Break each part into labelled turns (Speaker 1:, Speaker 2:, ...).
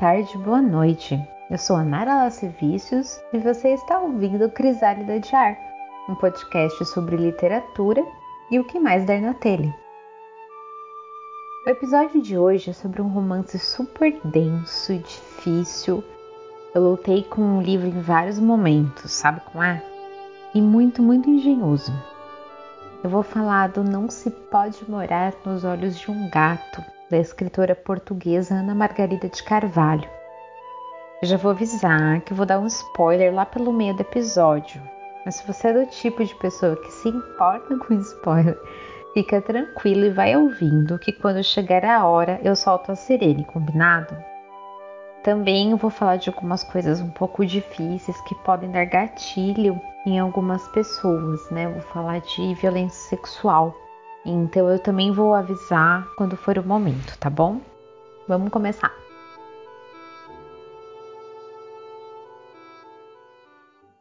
Speaker 1: tarde, boa noite. Eu sou a Nara Lacevicius e você está ouvindo Crisálida de Ar, um podcast sobre literatura e o que mais der na telha. O episódio de hoje é sobre um romance super denso e difícil. Eu lutei com o livro em vários momentos, sabe como é? E muito, muito engenhoso. Eu vou falar do Não Se Pode Morar nos Olhos de um Gato, da escritora portuguesa Ana Margarida de Carvalho. Eu já vou avisar que vou dar um spoiler lá pelo meio do episódio, mas se você é do tipo de pessoa que se importa com spoiler, fica tranquilo e vai ouvindo que quando chegar a hora eu solto a sirene, combinado? Também vou falar de algumas coisas um pouco difíceis que podem dar gatilho em algumas pessoas, né? Vou falar de violência sexual. Então eu também vou avisar quando for o momento, tá bom? Vamos começar.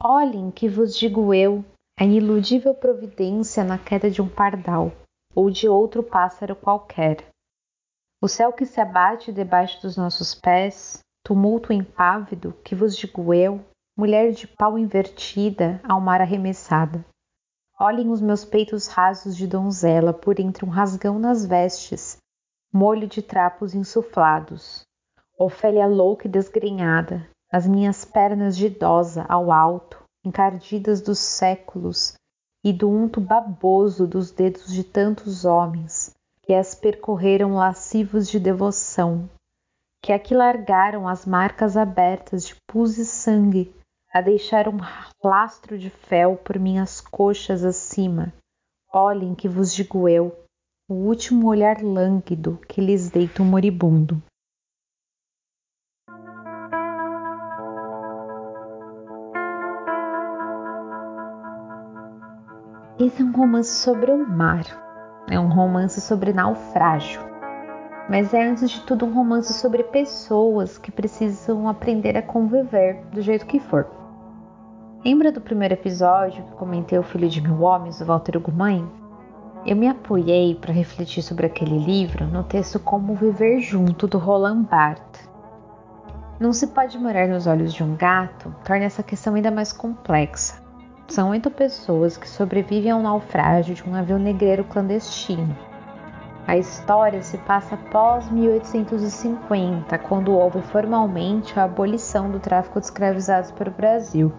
Speaker 1: Olhem que vos digo eu, a iludível providência na queda de um pardal ou de outro pássaro qualquer. O céu que se abate debaixo dos nossos pés, tumulto impávido que vos digo eu, mulher de pau invertida, ao mar arremessada. Olhem os meus peitos rasos de donzela por entre um rasgão nas vestes, molho de trapos insuflados. Ofélia louca e desgrenhada, as minhas pernas de idosa ao alto, encardidas dos séculos e do unto baboso dos dedos de tantos homens que as percorreram lascivos de devoção, que aqui largaram as marcas abertas de pus e sangue a deixar um lastro de fel por minhas coxas acima. Olhem que vos digo eu, o último olhar lânguido que lhes deito moribundo. Esse é um romance sobre o mar, é um romance sobre naufrágio, mas é antes de tudo um romance sobre pessoas que precisam aprender a conviver do jeito que for. Lembra do primeiro episódio que comentei O Filho de Mil Homens, do Walter Ugumãe? Eu me apoiei para refletir sobre aquele livro no texto Como Viver Junto, do Roland Barthes. Não se pode morar nos olhos de um gato torna essa questão ainda mais complexa. São oito pessoas que sobrevivem ao naufrágio de um navio negreiro clandestino. A história se passa após 1850, quando houve formalmente a abolição do tráfico de escravizados para o Brasil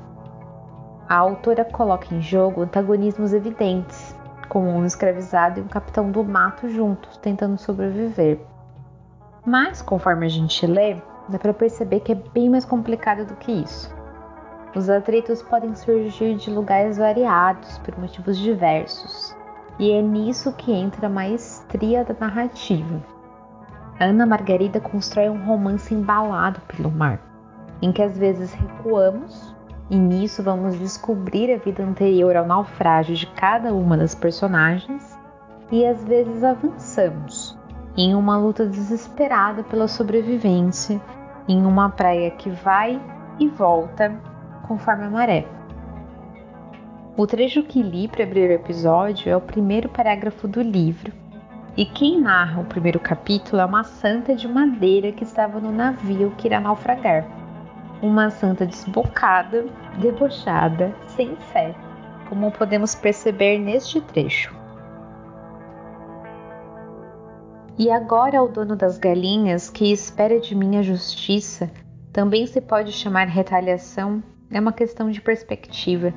Speaker 1: a autora coloca em jogo antagonismos evidentes, como um escravizado e um capitão do mato juntos, tentando sobreviver. Mas, conforme a gente lê, dá para perceber que é bem mais complicado do que isso. Os atritos podem surgir de lugares variados por motivos diversos, e é nisso que entra a maestria da narrativa. Ana Margarida constrói um romance embalado pelo mar, em que às vezes recuamos e nisso vamos descobrir a vida anterior ao naufrágio de cada uma das personagens e às vezes avançamos em uma luta desesperada pela sobrevivência em uma praia que vai e volta conforme a maré. O trecho que li para abrir o episódio é o primeiro parágrafo do livro, e quem narra o primeiro capítulo é uma santa de madeira que estava no navio que irá naufragar uma santa desbocada, debochada, sem fé, como podemos perceber neste trecho. E agora o dono das galinhas, que espera de mim a justiça, também se pode chamar retaliação, é uma questão de perspectiva.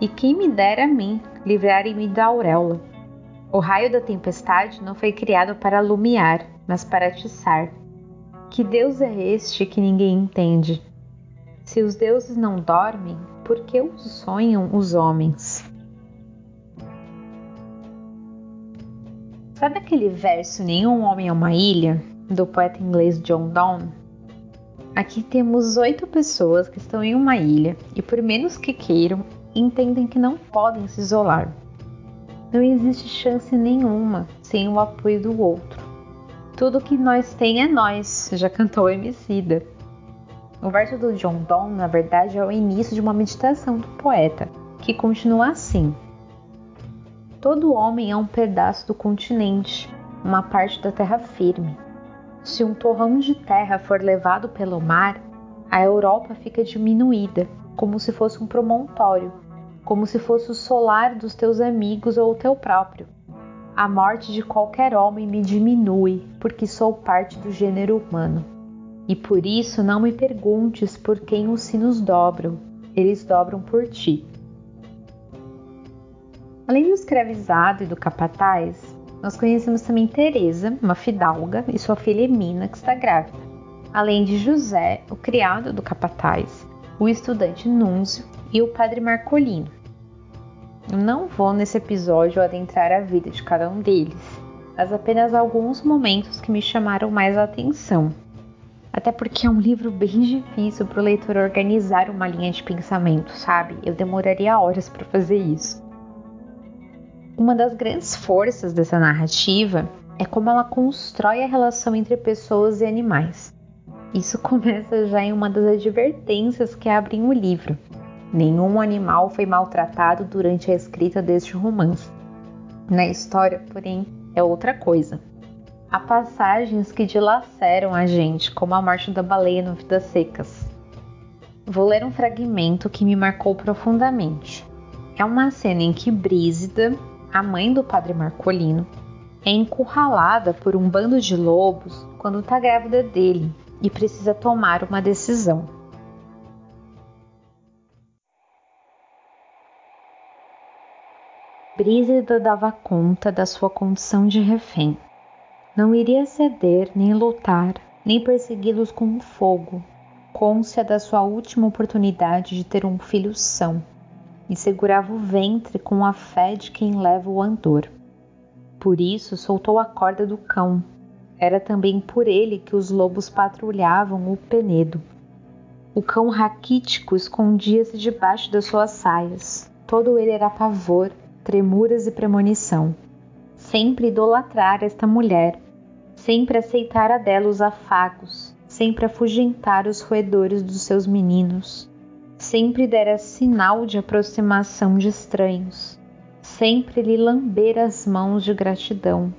Speaker 1: E quem me dera a mim livrar-me da auréola. O raio da tempestade não foi criado para alumiar, mas para atiçar. Que Deus é este que ninguém entende? Se os deuses não dormem, por que os sonham os homens? Sabe aquele verso Nenhum Homem é uma Ilha, do poeta inglês John Donne? Aqui temos oito pessoas que estão em uma ilha e, por menos que queiram, entendem que não podem se isolar. Não existe chance nenhuma sem o apoio do outro. Tudo que nós tem é nós, já cantou Emicida. O verso do John Donne, na verdade, é o início de uma meditação do poeta, que continua assim: Todo homem é um pedaço do continente, uma parte da terra firme. Se um torrão de terra for levado pelo mar, a Europa fica diminuída, como se fosse um promontório, como se fosse o solar dos teus amigos ou o teu próprio. A morte de qualquer homem me diminui, porque sou parte do gênero humano. E por isso não me perguntes por quem os sinos dobram, eles dobram por ti. Além do escravizado e do capataz, nós conhecemos também Teresa, uma fidalga, e sua filha Emina, que está grávida, além de José, o criado do capataz, o estudante Núncio e o padre Marcolino. Eu não vou nesse episódio adentrar a vida de cada um deles, mas apenas alguns momentos que me chamaram mais a atenção. Até porque é um livro bem difícil para o leitor organizar uma linha de pensamento, sabe? Eu demoraria horas para fazer isso. Uma das grandes forças dessa narrativa é como ela constrói a relação entre pessoas e animais. Isso começa já em uma das advertências que abrem o livro. Nenhum animal foi maltratado durante a escrita deste romance. Na história, porém, é outra coisa. Há passagens que dilaceram a gente, como a morte da baleia no Vidas Secas. Vou ler um fragmento que me marcou profundamente. É uma cena em que Brísida, a mãe do padre Marcolino, é encurralada por um bando de lobos quando está grávida dele e precisa tomar uma decisão. Brísida dava conta da sua condição de refém. Não iria ceder, nem lutar, nem persegui-los com fogo, côncia da sua última oportunidade de ter um filho são e segurava o ventre com a fé de quem leva o andor. Por isso soltou a corda do cão. Era também por ele que os lobos patrulhavam o penedo. O cão raquítico escondia-se debaixo das suas saias. Todo ele era pavor, tremuras e premonição. Sempre idolatrar esta mulher, sempre aceitar dela os afagos, sempre afugentar os roedores dos seus meninos. Sempre dera sinal de aproximação de estranhos, sempre lhe lamber as mãos de gratidão,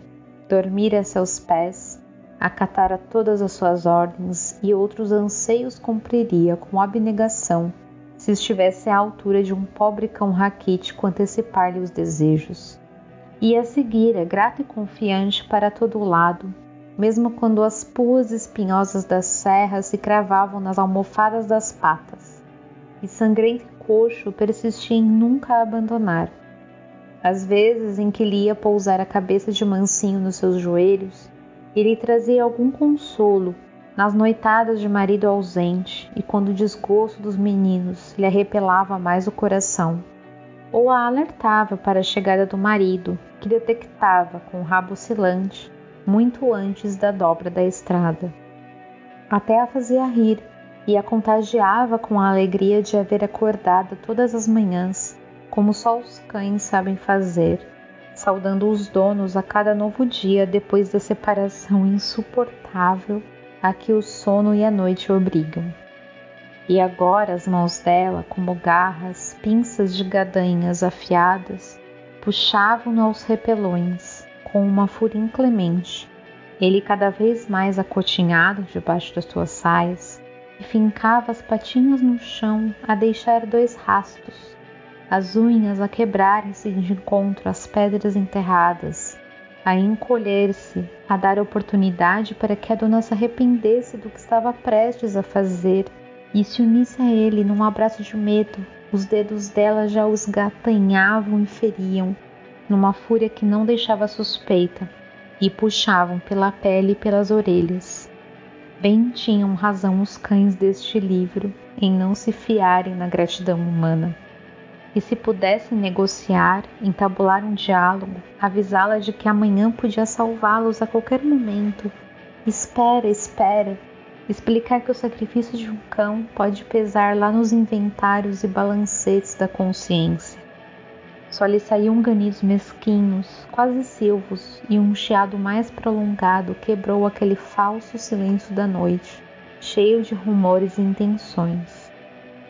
Speaker 1: dormir a seus pés, acatara todas as suas ordens e outros anseios cumpriria com abnegação, se estivesse à altura de um pobre cão raquítico antecipar-lhe os desejos. Ia seguir, grato e confiante para todo lado, mesmo quando as puas espinhosas das serras se cravavam nas almofadas das patas e sangrento e coxo persistia em nunca abandonar. Às vezes em que ele ia pousar a cabeça de mansinho nos seus joelhos, ele trazia algum consolo nas noitadas de marido ausente e quando o desgosto dos meninos lhe arrepelava mais o coração, ou a alertava para a chegada do marido, que detectava com o rabo oscilante muito antes da dobra da estrada. Até a fazia rir e a contagiava com a alegria de haver acordado todas as manhãs, como só os cães sabem fazer, saudando os donos a cada novo dia depois da separação insuportável a que o sono e a noite obrigam. E agora as mãos dela, como garras, pinças de gadanhas afiadas, puxavam-no aos repelões, com uma fúria inclemente. Ele cada vez mais acotinhado debaixo das suas saias, e fincava as patinhas no chão a deixar dois rastos, as unhas a quebrarem-se de encontro às pedras enterradas, a encolher-se, a dar oportunidade para que a dona se arrependesse do que estava prestes a fazer e se unisse a ele num abraço de medo. Os dedos dela já os gatanhavam e feriam, numa fúria que não deixava suspeita, e puxavam pela pele e pelas orelhas. Bem tinham razão os cães deste livro em não se fiarem na gratidão humana. E se pudessem negociar, entabular um diálogo, avisá-la de que amanhã podia salvá-los a qualquer momento. Espera, espera. Explicar que o sacrifício de um cão pode pesar lá nos inventários e balancetes da consciência só lhe saíam ganidos mesquinhos, quase silvos, e um chiado mais prolongado quebrou aquele falso silêncio da noite, cheio de rumores e intenções.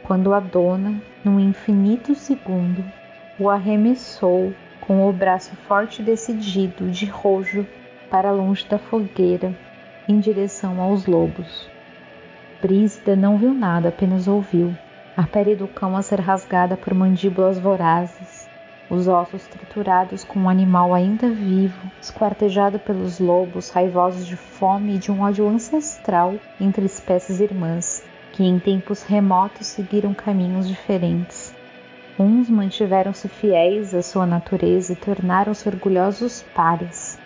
Speaker 1: Quando a dona, num infinito segundo, o arremessou com o braço forte e decidido, de rojo, para longe da fogueira, em direção aos lobos. Brígida não viu nada, apenas ouviu a pele do cão a ser rasgada por mandíbulas vorazes, os ossos triturados com um animal ainda vivo, esquartejado pelos lobos raivosos de fome e de um ódio ancestral entre espécies irmãs, que em tempos remotos seguiram caminhos diferentes. Uns mantiveram-se fiéis à sua natureza e tornaram-se orgulhosos pares.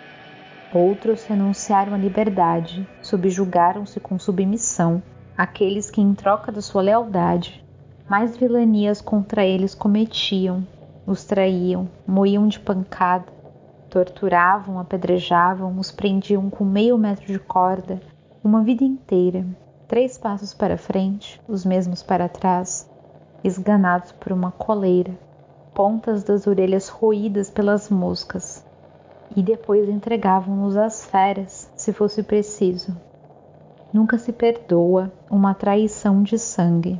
Speaker 1: Outros renunciaram à liberdade, subjugaram-se com submissão aqueles que, em troca da sua lealdade, mais vilanias contra eles cometiam, os traíam, moíam de pancada, torturavam, apedrejavam, os prendiam com meio metro de corda, uma vida inteira, três passos para frente, os mesmos para trás, esganados por uma coleira, pontas das orelhas roídas pelas moscas, e depois entregavam-nos às feras, se fosse preciso. Nunca se perdoa uma traição de sangue.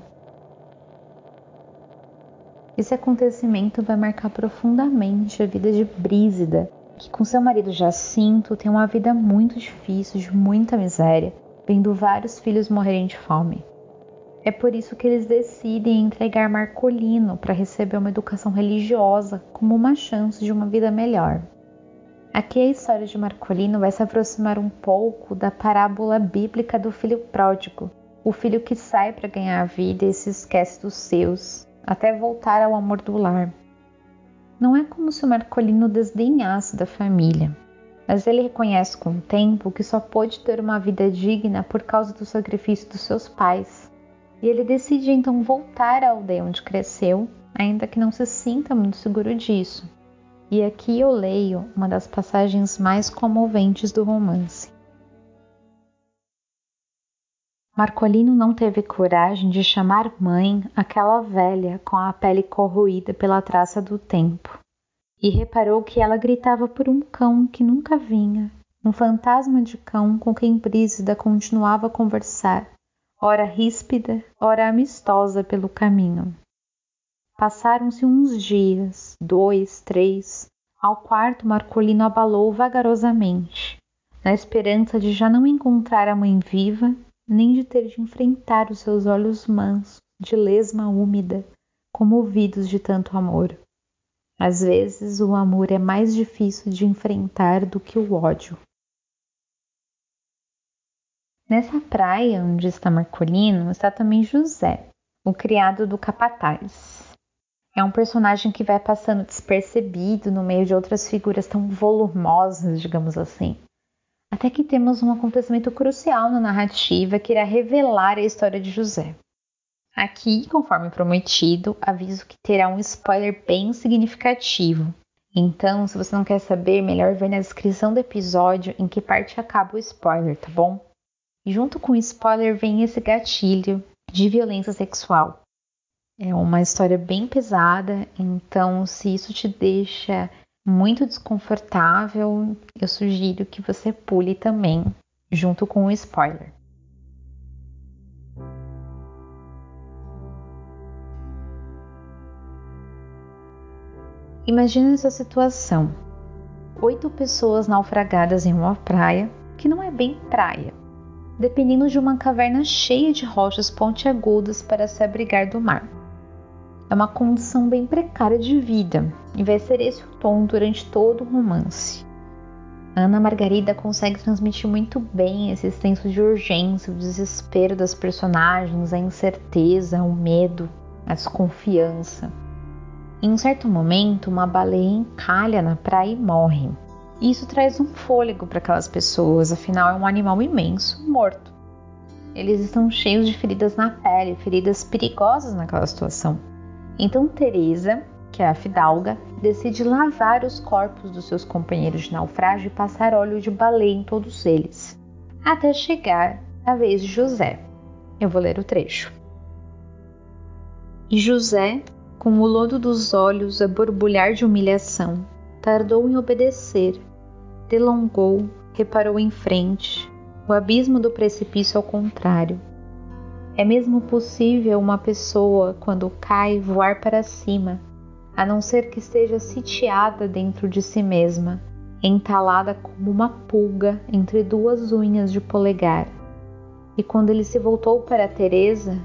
Speaker 1: Esse acontecimento vai marcar profundamente a vida de Brísida, que com seu marido Jacinto tem uma vida muito difícil, de muita miséria, vendo vários filhos morrerem de fome. É por isso que eles decidem entregar Marcolino para receber uma educação religiosa como uma chance de uma vida melhor. Aqui a história de Marcolino vai se aproximar um pouco da parábola bíblica do filho pródigo, o filho que sai para ganhar a vida e se esquece dos seus, até voltar ao amor do lar. Não é como se o Marcolino desdenhasse da família, mas ele reconhece com o tempo que só pôde ter uma vida digna por causa do sacrifício dos seus pais. E ele decide então voltar à aldeia onde cresceu, ainda que não se sinta muito seguro disso. E aqui eu leio uma das passagens mais comoventes do romance. Marcolino não teve coragem de chamar mãe aquela velha com a pele corroída pela traça do tempo, e reparou que ela gritava por um cão que nunca vinha, um fantasma de cão com quem Brísida continuava a conversar, ora ríspida, ora amistosa pelo caminho. Passaram-se uns dias, dois, três. Ao quarto, Marcolino abalou vagarosamente, na esperança de já não encontrar a mãe viva, nem de ter de enfrentar os seus olhos mansos, de lesma úmida, comovidos de tanto amor. Às vezes, o amor é mais difícil de enfrentar do que o ódio. Nessa praia onde está Marcolino está também José, o criado do capataz. É um personagem que vai passando despercebido no meio de outras figuras tão volumosas, digamos assim. Até que temos um acontecimento crucial na narrativa que irá revelar a história de José. Aqui, conforme prometido, aviso que terá um spoiler bem significativo. Então, se você não quer saber, melhor ver na descrição do episódio em que parte acaba o spoiler, tá bom? Junto com o spoiler vem esse gatilho de violência sexual. É uma história bem pesada, então se isso te deixa muito desconfortável, eu sugiro que você pule também, junto com o spoiler. Imagine essa situação: oito pessoas naufragadas em uma praia que não é bem praia, dependendo de uma caverna cheia de rochas pontiagudas para se abrigar do mar. É uma condição bem precária de vida e vai ser esse o tom durante todo o romance. Ana Margarida consegue transmitir muito bem esse senso de urgência, o desespero das personagens, a incerteza, o medo, a desconfiança. Em um certo momento, uma baleia encalha na praia e morre. Isso traz um fôlego para aquelas pessoas, afinal é um animal imenso morto. Eles estão cheios de feridas na pele, feridas perigosas naquela situação. Então Teresa, que é a fidalga, decide lavar os corpos dos seus companheiros de naufrágio e passar óleo de baleia em todos eles, até chegar a vez de José. Eu vou ler o trecho. E José, com o lodo dos olhos a borbulhar de humilhação, tardou em obedecer, delongou, reparou em frente, o abismo do precipício ao contrário, é mesmo possível uma pessoa, quando cai, voar para cima, a não ser que esteja sitiada dentro de si mesma, entalada como uma pulga entre duas unhas de polegar. E quando ele se voltou para Teresa,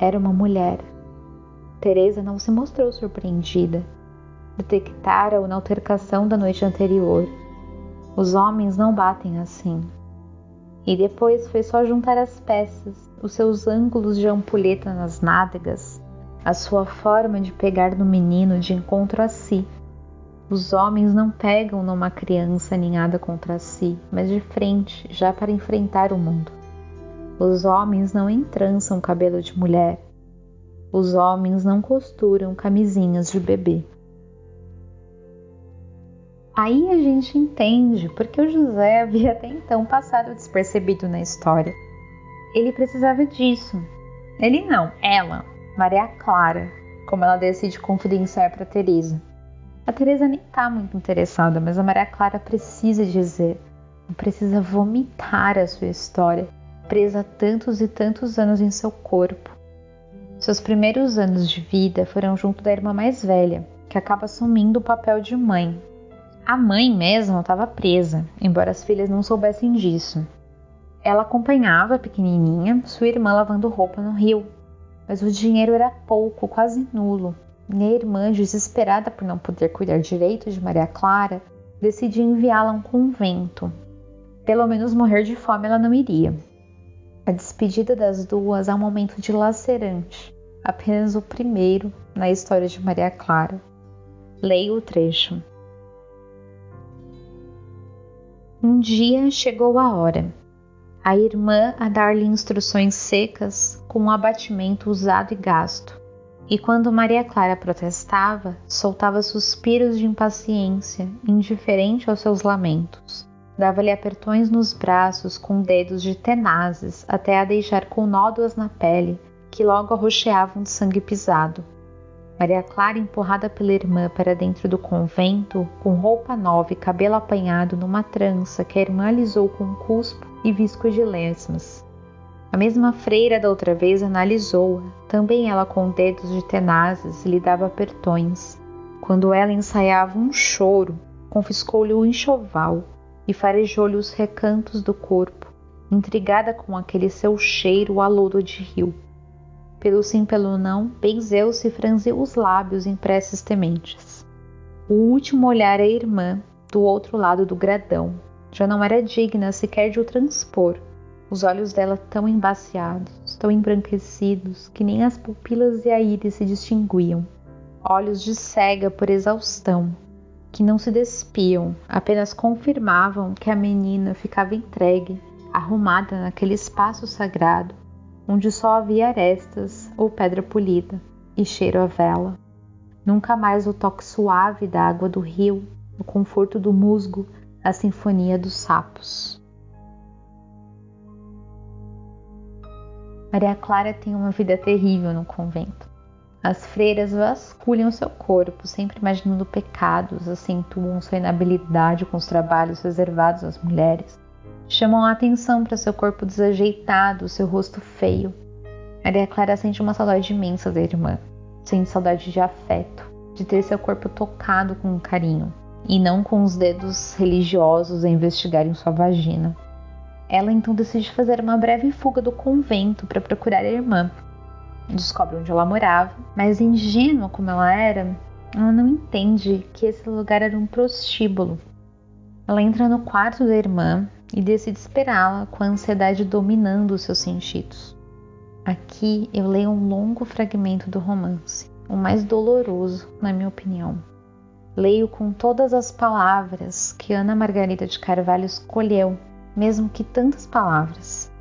Speaker 1: era uma mulher. Teresa não se mostrou surpreendida. Detectara-o na altercação da noite anterior. Os homens não batem assim. E depois foi só juntar as peças, os seus ângulos de ampulheta nas nádegas, a sua forma de pegar no menino de encontro a si. Os homens não pegam numa criança aninhada contra si, mas de frente, já para enfrentar o mundo. Os homens não entrançam cabelo de mulher. Os homens não costuram camisinhas de bebê. Aí a gente entende porque o José havia até então passado despercebido na história. Ele precisava disso. Ele não, ela, Maria Clara, como ela decide confidenciar para Teresa. A Teresa nem está muito interessada, mas a Maria Clara precisa dizer, precisa vomitar a sua história presa tantos e tantos anos em seu corpo. Seus primeiros anos de vida foram junto da irmã mais velha, que acaba assumindo o papel de mãe. A mãe mesmo estava presa, embora as filhas não soubessem disso. Ela acompanhava a pequenininha, sua irmã lavando roupa no rio, mas o dinheiro era pouco, quase nulo. E a irmã, desesperada por não poder cuidar direito de Maria Clara, decidiu enviá-la a um convento. Pelo menos morrer de fome ela não iria. A despedida das duas é um momento dilacerante, apenas o primeiro na história de Maria Clara. Leia o trecho. Um dia chegou a hora. A irmã a dar-lhe instruções secas com um abatimento usado e gasto. E quando Maria Clara protestava, soltava suspiros de impaciência, indiferente aos seus lamentos. Dava-lhe apertões nos braços com dedos de tenazes até a deixar com nódoas na pele, que logo arroxeavam de sangue pisado. Maria Clara, empurrada pela irmã para dentro do convento, com roupa nova e cabelo apanhado numa trança que a irmã alisou com um cuspo e visco de lesmas. A mesma freira da outra vez analisou-a, também ela com dedos de tenazes lhe dava apertões. Quando ela ensaiava um choro, confiscou-lhe o enxoval e farejou-lhe os recantos do corpo, intrigada com aquele seu cheiro a lodo de rio. Pelo sim, pelo não, benzeu-se franziu os lábios em preces tementes. O último olhar à irmã, do outro lado do gradão, já não era digna sequer de o transpor. Os olhos dela tão embaciados, tão embranquecidos, que nem as pupilas e a íris se distinguiam. Olhos de cega por exaustão, que não se despiam, apenas confirmavam que a menina ficava entregue, arrumada naquele espaço sagrado, onde só havia arestas ou pedra polida e cheiro a vela. Nunca mais o toque suave da água do rio, o conforto do musgo, a sinfonia dos sapos. Maria Clara tem uma vida terrível no convento. As freiras vasculham seu corpo, sempre imaginando pecados, acentuam sua inabilidade com os trabalhos reservados às mulheres. Chamam a atenção para seu corpo desajeitado, seu rosto feio. Maria Clara sente uma saudade imensa da irmã. Sente saudade de afeto, de ter seu corpo tocado com carinho, e não com os dedos religiosos a investigarem sua vagina. Ela então decide fazer uma breve fuga do convento para procurar a irmã, descobre onde ela morava, mas ingênua como ela era, ela não entende que esse lugar era um prostíbulo. Ela entra no quarto da irmã e decide esperá-la com a ansiedade dominando os seus sentidos. Aqui eu leio um longo fragmento do romance, o mais doloroso, na minha opinião. Leio com todas as palavras que Ana Margarida de Carvalho escolheu, mesmo que tantas palavras,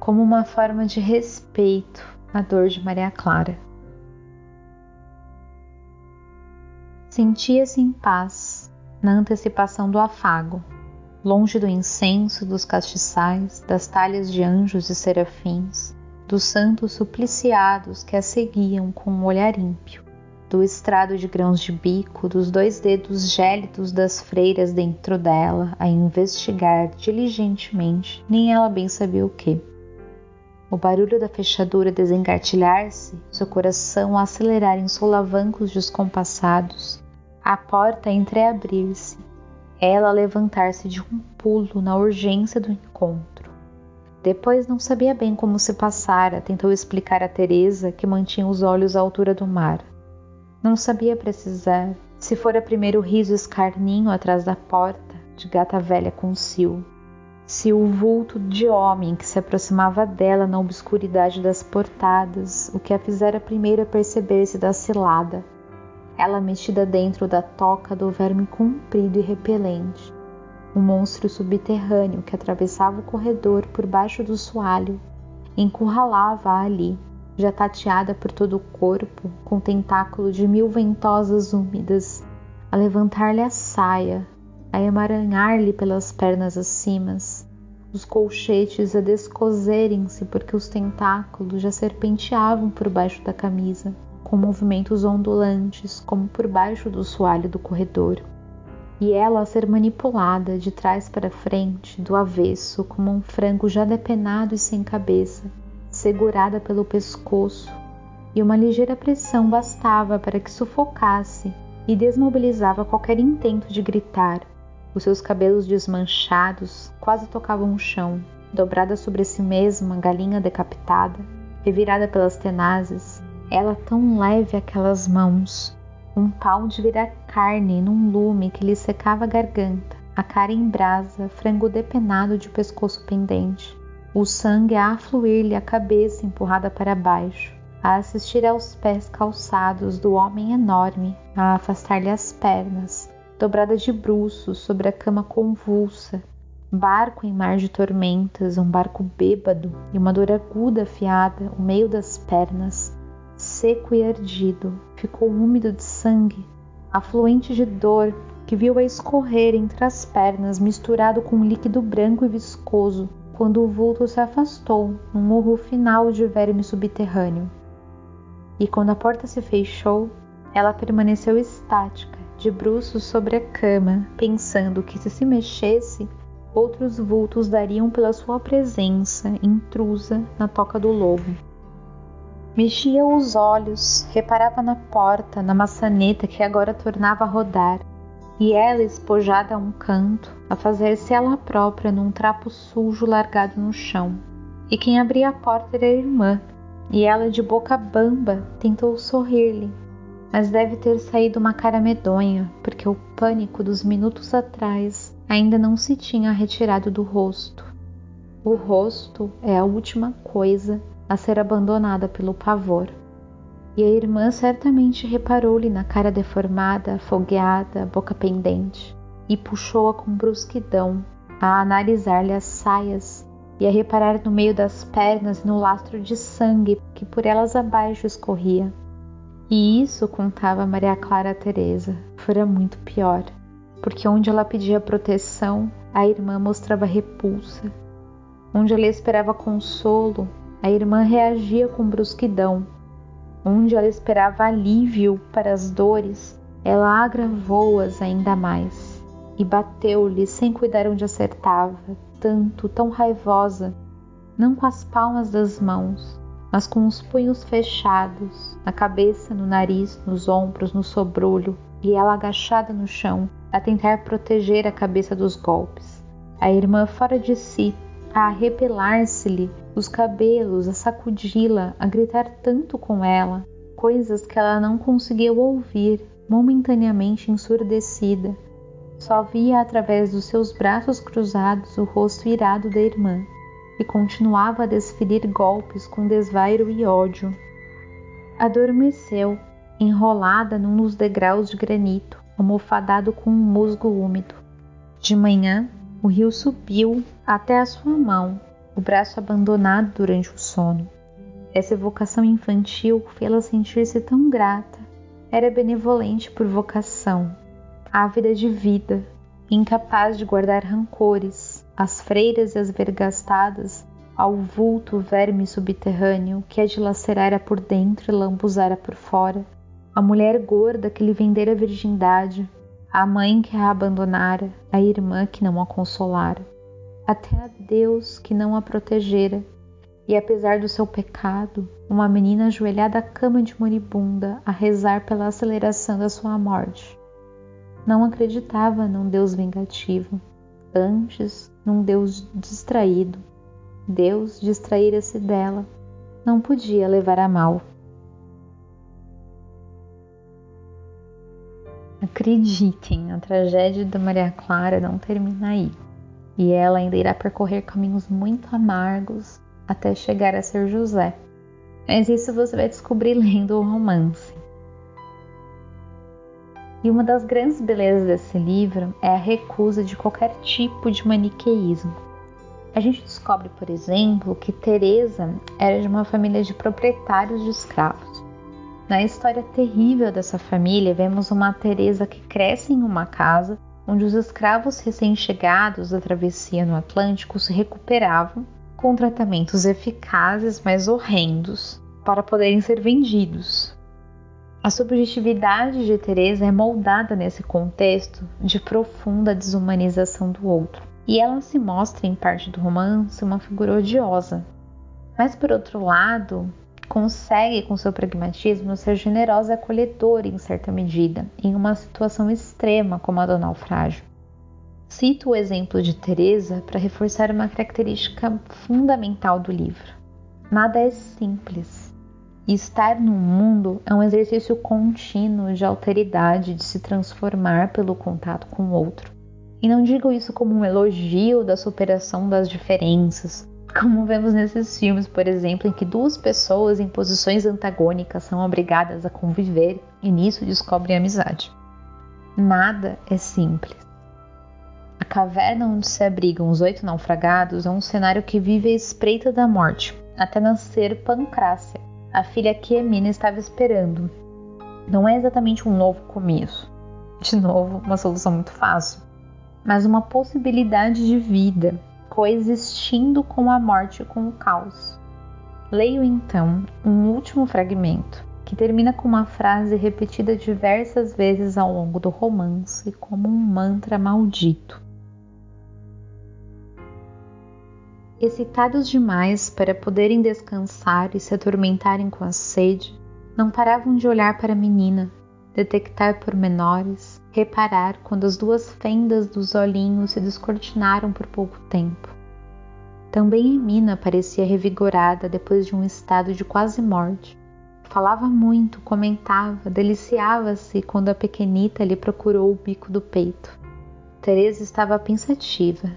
Speaker 1: como uma forma de respeito a dor de Maria Clara. Sentia-se em paz na antecipação do afago, longe do incenso, dos castiçais, das talhas de anjos e serafins, dos santos supliciados que a seguiam com um olhar ímpio, do estrado de grãos de bico, dos dois dedos gélidos das freiras dentro dela a investigar diligentemente, nem ela bem sabia o que o barulho da fechadura desengatilhar-se, seu coração acelerar em solavancos descompassados, a porta entreabrir-se. ela levantar-se de um pulo na urgência do encontro. Depois não sabia bem como se passara, tentou explicar a Teresa, que mantinha os olhos à altura do mar. Não sabia precisar se fora primeiro o riso escarninho atrás da porta, de gata velha com cio, se o vulto de homem que se aproximava dela na obscuridade das portadas, o que a fizera primeiro a perceber-se da cilada, ela metida dentro da toca do verme comprido e repelente, um monstro subterrâneo que atravessava o corredor por baixo do soalho, encurralava-a ali, já tateada por todo o corpo, com tentáculo de mil ventosas úmidas, a levantar-lhe a saia, a emaranhar-lhe pelas pernas acima, os colchetes a descoserem-se porque os tentáculos já serpenteavam por baixo da camisa com movimentos ondulantes, como por baixo do soalho do corredor, e ela a ser manipulada de trás para frente, do avesso, como um frango já depenado e sem cabeça, segurada pelo pescoço, e uma ligeira pressão bastava para que sufocasse e desmobilizava qualquer intento de gritar. Os seus cabelos desmanchados quase tocavam o chão, dobrada sobre si mesma, galinha decapitada, revirada pelas tenazes, ela tão leve aquelas mãos, um pau de virar carne num lume que lhe secava a garganta, a cara em brasa, frango depenado de pescoço pendente, o sangue a afluir-lhe a cabeça empurrada para baixo, a assistir aos pés calçados do homem enorme, a afastar-lhe as pernas, dobrada de bruços sobre a cama convulsa, barco em mar de tormentas, um barco bêbado e uma dor aguda afiada, o meio das pernas, seco e ardido, ficou úmido de sangue, afluente de dor que viu-a escorrer entre as pernas, misturado com um líquido branco e viscoso, quando o vulto se afastou num morro final de verme subterrâneo. E quando a porta se fechou, ela permaneceu estática, de bruços sobre a cama, pensando que se se mexesse, outros vultos dariam pela sua presença intrusa na toca do lobo. Mexia os olhos, reparava na porta, na maçaneta que agora tornava a rodar, e ela espojada a um canto, a fazer-se ela própria num trapo sujo largado no chão. E quem abria a porta era a irmã, e ela de boca bamba tentou sorrir-lhe, mas deve ter saído uma cara medonha, porque o pânico dos minutos atrás ainda não se tinha retirado do rosto. O rosto é a última coisa a ser abandonada pelo pavor. E a irmã certamente reparou-lhe na cara deformada, afogueada, boca pendente, e puxou-a com brusquidão a analisar-lhe as saias e a reparar no meio das pernas no lastro de sangue que por elas abaixo escorria. E isso, contava Maria Clara Teresa, fora muito pior, porque onde ela pedia proteção, a irmã mostrava repulsa. Onde ela esperava consolo, a irmã reagia com brusquidão. Onde ela esperava alívio para as dores, ela agravou-as ainda mais e bateu-lhe sem cuidar onde acertava, tanto, tão raivosa, não com as palmas das mãos, mas com os punhos fechados, na cabeça, no nariz, nos ombros, no sobrolho, e ela agachada no chão, a tentar proteger a cabeça dos golpes. A irmã fora de si, a arrepelar-se-lhe os cabelos, a sacudi-la, a gritar tanto com ela, coisas que ela não conseguiu ouvir, momentaneamente ensurdecida. Só via através dos seus braços cruzados o rosto irado da irmã, e continuava a desferir golpes com desvairo e ódio. Adormeceu, enrolada num dos degraus de granito, almofadado com um musgo úmido. De manhã, o rio subiu até a sua mão, o braço abandonado durante o sono. Essa evocação infantil fê-la sentir-se tão grata. Era benevolente por vocação, ávida de vida, incapaz de guardar rancores, as freiras e as vergastadas ao vulto verme subterrâneo que a dilacerara por dentro e lambuzara por fora, a mulher gorda que lhe vendera a virgindade, a mãe que a abandonara, a irmã que não a consolara até a Deus que não a protegera. E apesar do seu pecado, uma menina ajoelhada à cama de moribunda a rezar pela aceleração da sua morte. Não acreditava num Deus vingativo, antes num Deus distraído. Deus distraíra-se dela, não podia levar a mal. Acreditem, a tragédia da Maria Clara não termina aí. E ela ainda irá percorrer caminhos muito amargos até chegar a ser José. Mas isso você vai descobrir lendo o romance. E uma das grandes belezas desse livro é a recusa de qualquer tipo de maniqueísmo. A gente descobre, por exemplo, que Teresa era de uma família de proprietários de escravos. Na história terrível dessa família, vemos uma Teresa que cresce em uma casa onde os escravos recém-chegados da travessia no Atlântico se recuperavam com tratamentos eficazes, mas horrendos, para poderem ser vendidos. A subjetividade de Teresa é moldada nesse contexto de profunda desumanização do outro, e ela se mostra em parte do romance uma figura odiosa. Mas por outro lado, consegue com seu pragmatismo ser generosa e acolhedora em certa medida, em uma situação extrema como a do naufrágio. Cito o exemplo de Teresa para reforçar uma característica fundamental do livro. Nada é simples estar no mundo é um exercício contínuo de alteridade, de se transformar pelo contato com o outro. E não digo isso como um elogio da superação das diferenças, como vemos nesses filmes, por exemplo, em que duas pessoas em posições antagônicas são obrigadas a conviver e nisso descobrem amizade. Nada é simples. A caverna onde se abrigam os oito naufragados é um cenário que vive à espreita da morte, até nascer Pancrácia, a filha que Emina estava esperando. Não é exatamente um novo começo. De novo, uma solução muito fácil, mas uma possibilidade de vida coexistindo com a morte e com o caos. Leio então um último fragmento que termina com uma frase repetida diversas vezes ao longo do romance como um mantra maldito. Excitados demais para poderem descansar e se atormentarem com a sede, não paravam de olhar para a menina, detectar pormenores, reparar quando as duas fendas dos olhinhos se descortinaram por pouco tempo. Também Emina parecia revigorada depois de um estado de quase morte. Falava muito, comentava, deliciava-se quando a pequenita lhe procurou o bico do peito. Teresa estava pensativa,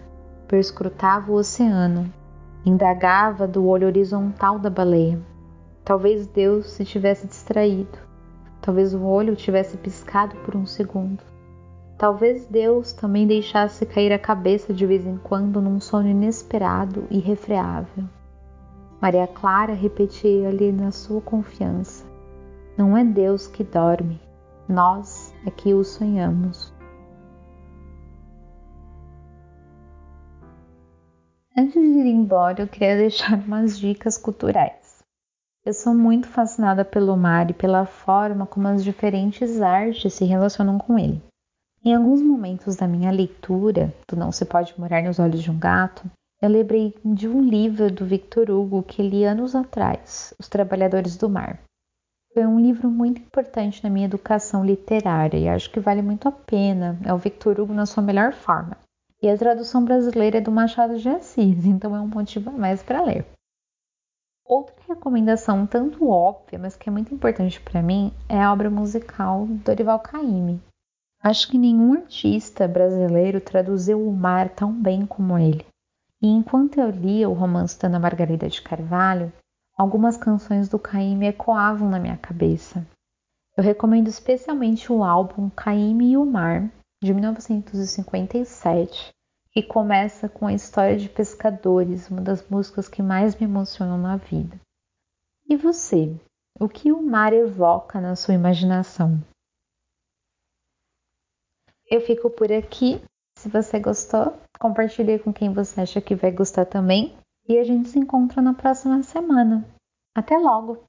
Speaker 1: perscrutava o oceano, indagava do olho horizontal da baleia. Talvez Deus se tivesse distraído, talvez o olho tivesse piscado por um segundo. Talvez Deus também deixasse cair a cabeça de vez em quando num sono inesperado e irrefreável. Maria Clara repetia-lhe na sua confiança: Não é Deus que dorme, nós é que o sonhamos. Antes de ir embora, eu queria deixar umas dicas culturais. Eu sou muito fascinada pelo mar e pela forma como as diferentes artes se relacionam com ele. Em alguns momentos da minha leitura do Não Se Pode Morar nos Olhos de um Gato, eu lembrei de um livro do Victor Hugo que li anos atrás, Os Trabalhadores do Mar. Foi um livro muito importante na minha educação literária e acho que vale muito a pena. É o Victor Hugo na sua melhor forma. E a tradução brasileira é do Machado de Assis, então é um motivo a mais para ler. Outra recomendação, tanto óbvia, mas que é muito importante para mim, é a obra musical Dorival Caymmi. Acho que nenhum artista brasileiro traduziu o mar tão bem como ele. E enquanto eu lia o romance da Ana Margarida de Carvalho, algumas canções do Caymmi ecoavam na minha cabeça. Eu recomendo especialmente o álbum Caymmi e o Mar, de 1957, que começa com a história de pescadores, uma das músicas que mais me emocionam na vida. E você? O que o mar evoca na sua imaginação? Eu fico por aqui. Se você gostou, compartilhe com quem você acha que vai gostar também. E a gente se encontra na próxima semana. Até logo!